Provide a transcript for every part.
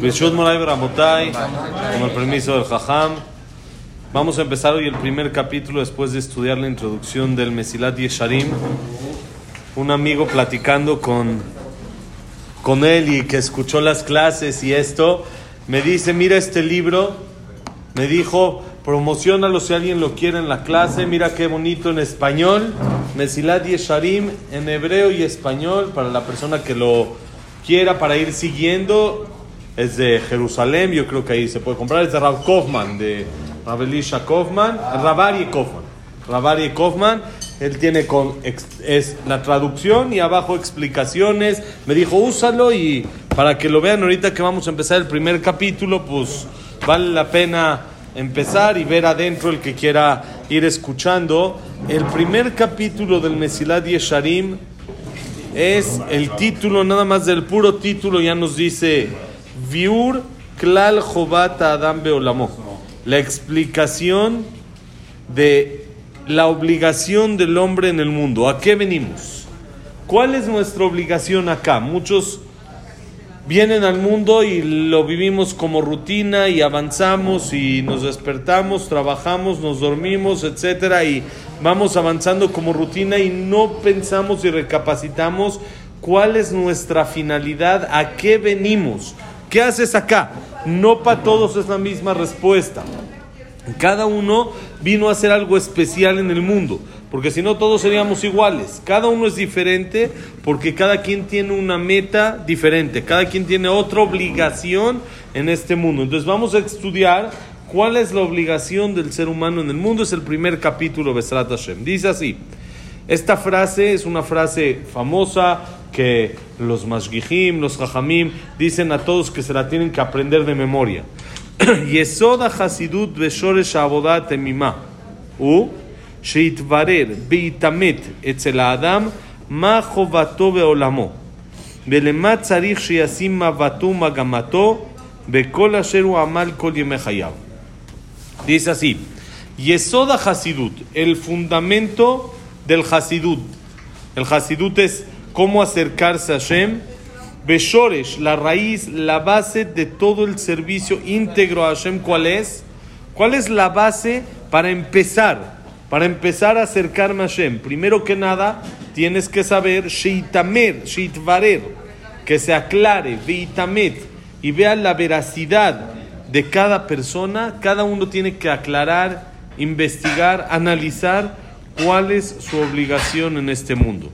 Beshut Moray Bramotay, con el permiso del Jajam. Vamos a empezar hoy el primer capítulo después de estudiar la introducción del Mesilat Yesharim. Un amigo platicando con, con él y que escuchó las clases y esto, me dice, mira este libro, me dijo, promocionalo si alguien lo quiere en la clase, mira qué bonito en español, Mesilat Yesharim en hebreo y español para la persona que lo quiera para ir siguiendo. Es de Jerusalén, yo creo que ahí se puede comprar. Es de Rav Kaufman, de Rabelisha Kaufman, Rabari Kaufman. Rabari Kaufman, él tiene con, es la traducción y abajo explicaciones. Me dijo, úsalo y para que lo vean ahorita que vamos a empezar el primer capítulo, pues vale la pena empezar y ver adentro el que quiera ir escuchando. El primer capítulo del Mesilat Yesharim es el título, nada más del puro título ya nos dice Viur Klal Jobata Adam Beolamo. La explicación de la obligación del hombre en el mundo. ¿A qué venimos? ¿Cuál es nuestra obligación acá? Muchos vienen al mundo y lo vivimos como rutina y avanzamos y nos despertamos, trabajamos, nos dormimos, etcétera y vamos avanzando como rutina y no pensamos y recapacitamos cuál es nuestra finalidad, a qué venimos, qué haces acá. No para todos es la misma respuesta. Cada uno vino a hacer algo especial en el mundo, porque si no todos seríamos iguales. Cada uno es diferente porque cada quien tiene una meta diferente, cada quien tiene otra obligación en este mundo. Entonces vamos a estudiar cuál es la obligación del ser humano en el mundo. Es el primer capítulo de Besrat Hashem. Dice así, esta frase es una frase famosa que los mashgihim, los jajamim, dicen a todos que se la tienen que aprender de memoria. יסוד החסידות ושורש העבודה התמימה הוא שיתברר ויתעמת אצל האדם מה חובתו בעולמו ולמה צריך שישים מבטו ומגמתו בכל אשר הוא עמל כל ימי חייו. Dice así, Yesod Hasidut, el fundamento del Hasidut. El Hasidut es cómo acercarse a Hashem Beshoresh, la raíz, la base de todo el servicio íntegro a Hashem, ¿cuál es? ¿Cuál es la base para empezar? Para empezar a acercarme a Hashem. Primero que nada, tienes que saber, Sheitamer, Sheitvarer, que se aclare, Veitamet, y vea la veracidad de cada persona. Cada uno tiene que aclarar, investigar, analizar cuál es su obligación en este mundo.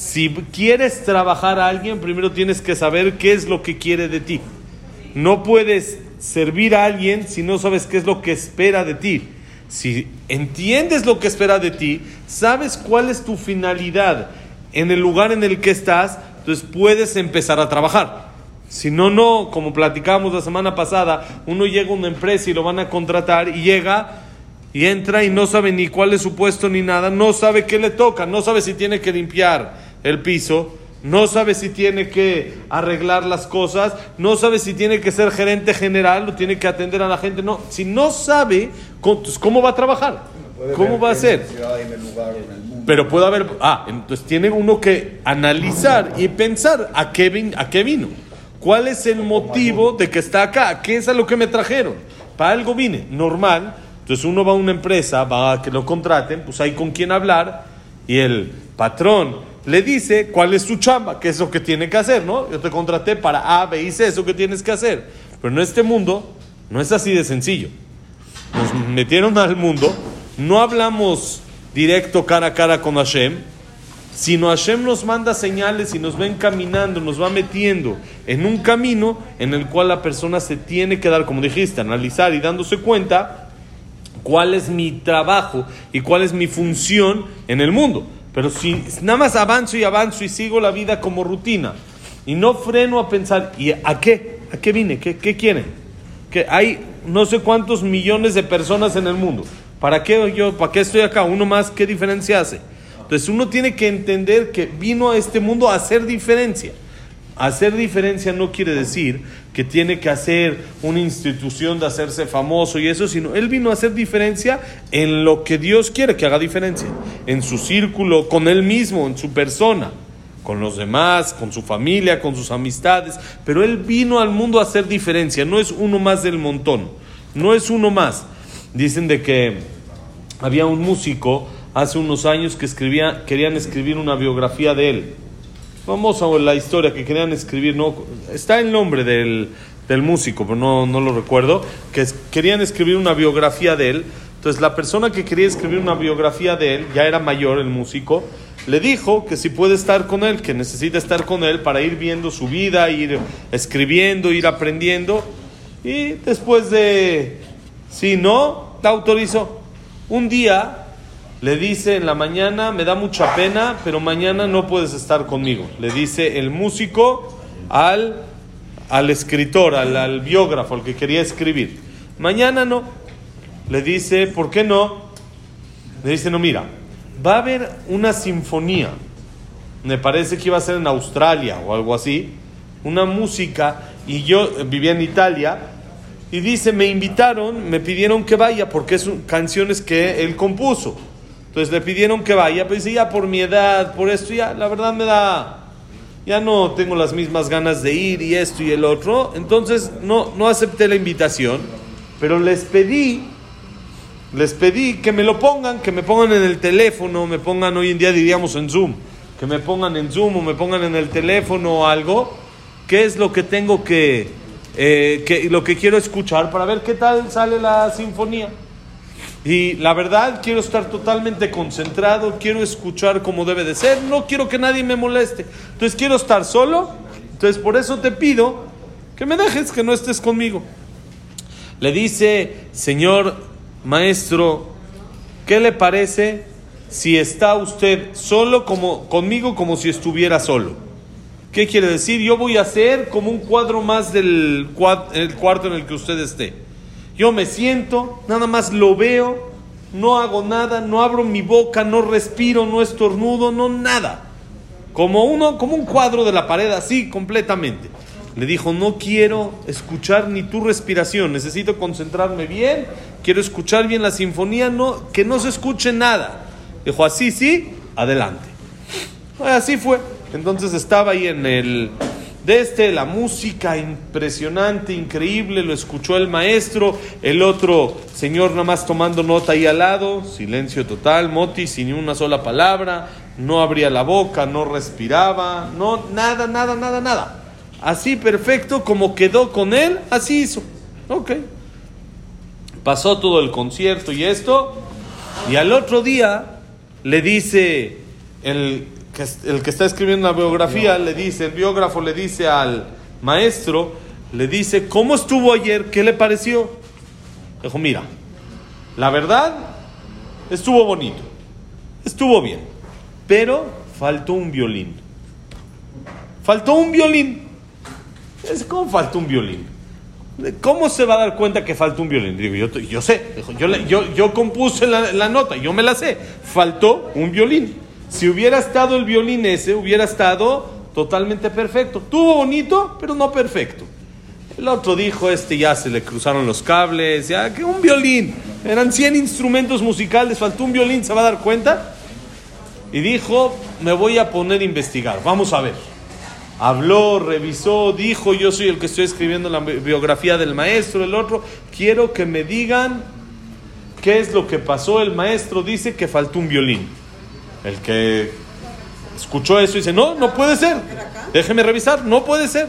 Si quieres trabajar a alguien, primero tienes que saber qué es lo que quiere de ti. No puedes servir a alguien si no sabes qué es lo que espera de ti. Si entiendes lo que espera de ti, sabes cuál es tu finalidad en el lugar en el que estás, entonces puedes empezar a trabajar. Si no, no, como platicamos la semana pasada, uno llega a una empresa y lo van a contratar y llega y entra y no sabe ni cuál es su puesto ni nada, no sabe qué le toca, no sabe si tiene que limpiar el piso, no sabe si tiene que arreglar las cosas, no sabe si tiene que ser gerente general o tiene que atender a la gente, no, si no sabe, ¿cómo va a trabajar? ¿Cómo va a ser? Pero puede haber, ah, entonces tiene uno que analizar y pensar a qué, a qué vino. ¿Cuál es el motivo de que está acá? ¿Qué es a lo que me trajeron? Para algo vine, normal. Entonces uno va a una empresa, va a que lo contraten, pues hay con quién hablar y el patrón le dice cuál es su chamba, qué es lo que tiene que hacer, ¿no? Yo te contraté para A, B y C, eso que tienes que hacer. Pero en este mundo no es así de sencillo. Nos metieron al mundo, no hablamos directo cara a cara con Hashem, sino Hashem nos manda señales y nos ven caminando, nos va metiendo en un camino en el cual la persona se tiene que dar, como dijiste, analizar y dándose cuenta cuál es mi trabajo y cuál es mi función en el mundo. Pero si nada más avanzo y avanzo y sigo la vida como rutina y no freno a pensar, ¿y a qué? ¿A qué vine? ¿Qué, qué quieren? Que hay no sé cuántos millones de personas en el mundo. ¿Para qué yo, para qué estoy acá? Uno más, ¿qué diferencia hace? Entonces uno tiene que entender que vino a este mundo a hacer diferencia. Hacer diferencia no quiere decir que tiene que hacer una institución de hacerse famoso y eso, sino él vino a hacer diferencia en lo que Dios quiere que haga diferencia, en su círculo, con él mismo, en su persona. con los demás, con su familia, con sus amistades, pero él vino al mundo a hacer diferencia, no es uno más del montón, no es uno más. Dicen de que había un músico hace unos años que escribía, querían escribir una biografía de él. Vamos a la historia que querían escribir, no, está el nombre del, del músico, pero no, no lo recuerdo, que querían escribir una biografía de él. Entonces la persona que quería escribir una biografía de él, ya era mayor el músico, le dijo que si puede estar con él, que necesita estar con él para ir viendo su vida, ir escribiendo, ir aprendiendo. Y después de, si no, la autorizó. Un día le dice en la mañana, me da mucha pena, pero mañana no puedes estar conmigo. Le dice el músico al, al escritor, al, al biógrafo, al que quería escribir. Mañana no. Le dice, ¿por qué no? Le dice, no, mira, va a haber una sinfonía. Me parece que iba a ser en Australia o algo así. Una música. Y yo vivía en Italia. Y dice, me invitaron, me pidieron que vaya porque son canciones que él compuso. Entonces le pidieron que vaya, pero dice, ya por mi edad, por esto, ya la verdad me da, ya no tengo las mismas ganas de ir y esto y el otro. Entonces no, no acepté la invitación, pero les pedí, les pedí que me lo pongan, que me pongan en el teléfono, me pongan hoy en día diríamos en Zoom, que me pongan en Zoom o me pongan en el teléfono o algo, qué es lo que tengo que, eh, que lo que quiero escuchar para ver qué tal sale la sinfonía. Y la verdad, quiero estar totalmente concentrado, quiero escuchar como debe de ser, no quiero que nadie me moleste. Entonces quiero estar solo, entonces por eso te pido que me dejes, que no estés conmigo. Le dice, Señor Maestro, ¿qué le parece si está usted solo como conmigo como si estuviera solo? ¿Qué quiere decir? Yo voy a hacer como un cuadro más del el cuarto en el que usted esté. Yo me siento, nada más lo veo, no hago nada, no abro mi boca, no respiro, no estornudo, no nada. Como uno, como un cuadro de la pared, así completamente. Le dijo, no quiero escuchar ni tu respiración, necesito concentrarme bien, quiero escuchar bien la sinfonía, no, que no se escuche nada. Dijo, así sí, adelante. Así fue. Entonces estaba ahí en el, de este, la música impresionante, increíble, lo escuchó el maestro, el otro señor nada más tomando nota ahí al lado, silencio total, Moti sin ni una sola palabra, no abría la boca, no respiraba, no, nada, nada, nada, nada. Así perfecto como quedó con él, así hizo. Ok. Pasó todo el concierto y esto, y al otro día le dice el el que está escribiendo la biografía le dice, el biógrafo le dice al maestro, le dice, ¿cómo estuvo ayer? ¿Qué le pareció? Dijo, mira, la verdad, estuvo bonito, estuvo bien, pero faltó un violín. Faltó un violín. ¿Cómo faltó un violín? ¿Cómo se va a dar cuenta que faltó un violín? Digo, yo, sé, yo, compuse la nota, yo me la sé. Faltó un violín. Si hubiera estado el violín ese, hubiera estado totalmente perfecto. Tuvo bonito, pero no perfecto. El otro dijo, este ya se le cruzaron los cables, ya que un violín. Eran 100 instrumentos musicales, faltó un violín, ¿se va a dar cuenta? Y dijo, me voy a poner a investigar, vamos a ver. Habló, revisó, dijo, yo soy el que estoy escribiendo la biografía del maestro, el otro, quiero que me digan qué es lo que pasó. El maestro dice que faltó un violín. El que escuchó eso y dice, no, no puede ser. Déjeme revisar, no puede ser.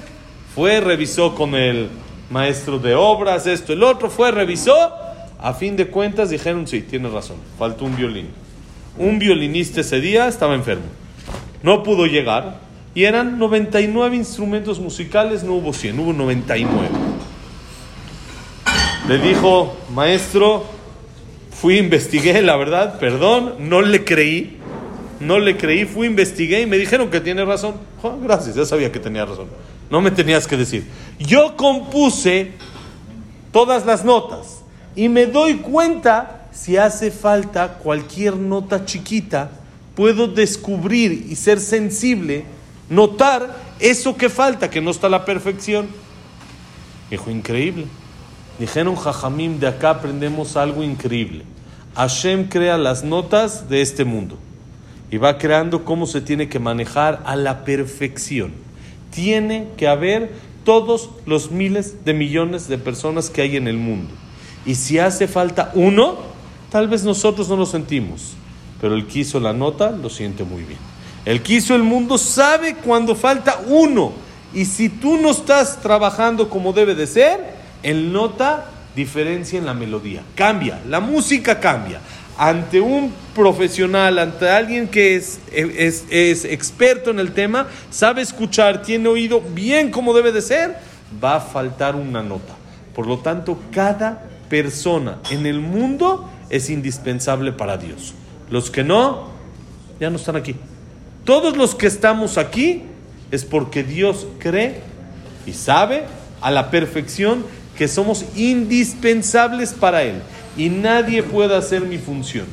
Fue, revisó con el maestro de obras, esto, el otro, fue, revisó. A fin de cuentas dijeron, sí, tiene razón, faltó un violín. Un violinista ese día estaba enfermo. No pudo llegar. Y eran 99 instrumentos musicales, no hubo 100, hubo 99. Le dijo, maestro, fui, investigué, la verdad, perdón, no le creí no le creí, fui, investigué y me dijeron que tiene razón. gracias, ya sabía que tenía razón. No me tenías que decir. Yo compuse todas las notas y me doy cuenta si hace falta cualquier nota chiquita, puedo descubrir y ser sensible, notar eso que falta, que no está la perfección. Dijo, increíble. Dijeron, Jajamim, de acá aprendemos algo increíble. Hashem crea las notas de este mundo y va creando cómo se tiene que manejar a la perfección. Tiene que haber todos los miles de millones de personas que hay en el mundo. Y si hace falta uno, tal vez nosotros no lo sentimos, pero el que hizo la nota lo siente muy bien. El que hizo el mundo sabe cuando falta uno. Y si tú no estás trabajando como debe de ser, él nota diferencia en la melodía. Cambia, la música cambia. Ante un profesional, ante alguien que es, es, experto en el tema, sabe escuchar, tiene oído bien como debe de ser, va a faltar una nota. Por lo tanto, cada persona en el mundo es indispensable para Dios. Los que no, ya no están aquí. Todos los que estamos aquí es porque Dios cree y sabe a la perfección que somos indispensables para Él y nadie puede hacer mi función.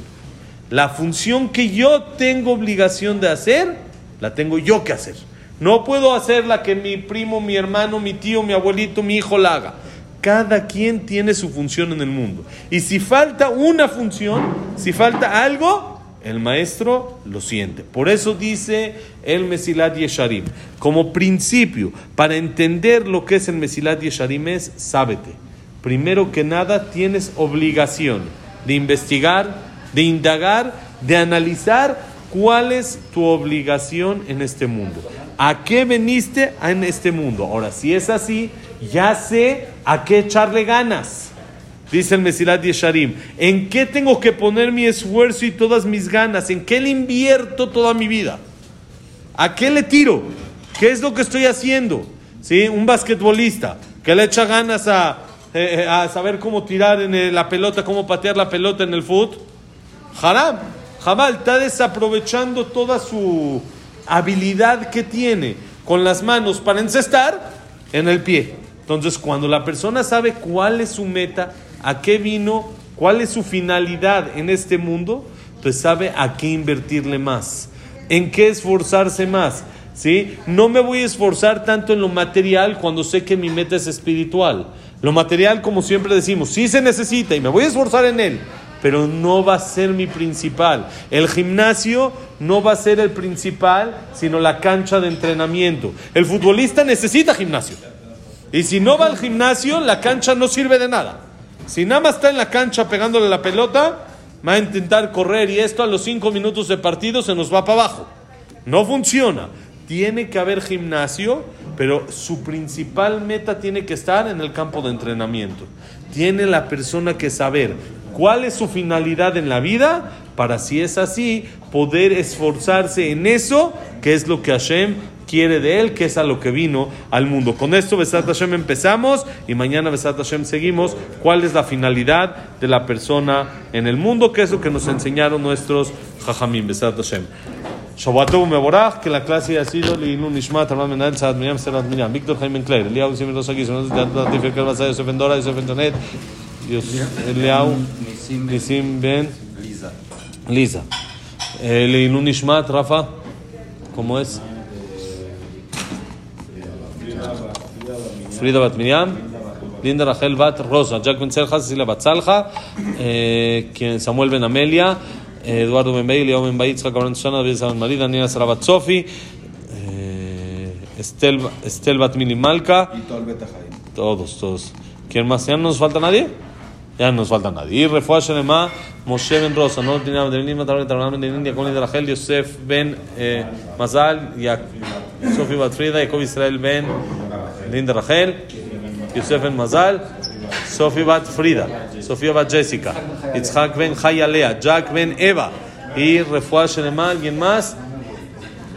La función que yo tengo obligación de hacer, la tengo yo que hacer. No puedo hacer la que mi primo, mi hermano, mi tío, mi abuelito, mi hijo la haga. Cada quien tiene su función en el mundo. Y si falta una función, si falta algo, el maestro lo siente. Por eso dice el Mesilat Yesharim. Como principio, para entender lo que es el Mesilat Yesharim es, sábete. Primero que nada, tienes obligación de investigar, de indagar, de analizar cuál es tu obligación en este mundo. ¿A qué veniste en este mundo? Ahora, si es así, ya sé a qué echarle ganas. Dice el Mesilat Yesharim, ¿en qué tengo que poner mi esfuerzo y todas mis ganas? ¿En qué le invierto toda mi vida? ¿A qué le tiro? ¿Qué es lo que estoy haciendo? ¿Sí? Un basquetbolista que le echa ganas a, eh, eh, a saber cómo tirar en la pelota, cómo patear la pelota en el fútbol. Haram, Jamal está desaprovechando toda su habilidad que tiene con las manos para encestar en el pie. Entonces, cuando la persona sabe cuál es su meta, a qué vino, cuál es su finalidad en este mundo, entonces sabe a qué invertirle más, en qué esforzarse más. ¿sí? No me voy a esforzar tanto en lo material cuando sé que mi meta es espiritual. Lo material, como siempre decimos, sí se necesita y me voy a esforzar en él, pero no va a ser mi principal. El gimnasio no va a ser el principal, sino la cancha de entrenamiento. El futbolista necesita gimnasio. Y si no va al gimnasio, la cancha no sirve de nada. Si nada más está en la cancha pegándole la pelota, va a intentar correr y esto a los cinco minutos de partido se nos va para abajo. No funciona. Tiene que haber gimnasio, pero su principal meta tiene que estar en el campo de entrenamiento. Tiene la persona que saber cuál es su finalidad en la vida para, si es así, poder esforzarse en eso, que es lo que Hashem quiere de él, que es a lo que vino al mundo. Con esto, Besat Hashem empezamos y mañana Besat Hashem seguimos. ¿Cuál es la finalidad de la persona en el mundo? Que es lo que nos enseñaron nuestros Jajamim, Besat Hashem. Shavuatov Meborach, que la clase ha sido Leilun Nishmat, Armand Menal, Saad Miriam, Serat Miriam, Víctor Jaime Claire, Eliau Simir Rosagui, Sonos de Antifer Kelvasa, Yosef Endora, Yosef Antonet, Eliau Nisim Ben Lisa. Leilun Nishmat, Rafa, ¿cómo es? Frida Bat Miriam, Linda Rachel Bat Rosa, Jack Ben Serja, Cecilia Bat Salja, eh, Samuel Ben Amelia, Eduardo Ben Bey, Leo Ben Baitz, Abraham Susana, David María, Daniela Sara Bat Sofi, eh, Estel, Estel Bat Mili Malka, todos, todos. ¿Quién más? ¿Ya no nos falta nadie? Ya no nos falta nadie. Y Refuah Shelema, Moshe Ben Rosa, no tenía de Lima, Tarot, Tarot, Ben India, con Linda Rachel, Yosef Ben Mazal, Sofi Bat Frida, Jacob Israel Ben Linda Rachel, Yosef Ben Mazal, Sofi Bat Frida, Sofía Bat Jessica, Itzhak Ben Hayalea, Jack Ben Eva. Y Refuah Shelema, ¿alguien más?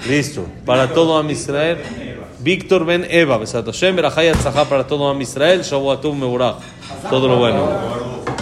Listo, para todo Am Israel. Víctor Ben Eva, Besat Hashem, Berajay Atzahá para todo Am Israel, Shavuatum Meurach. Todo lo bueno.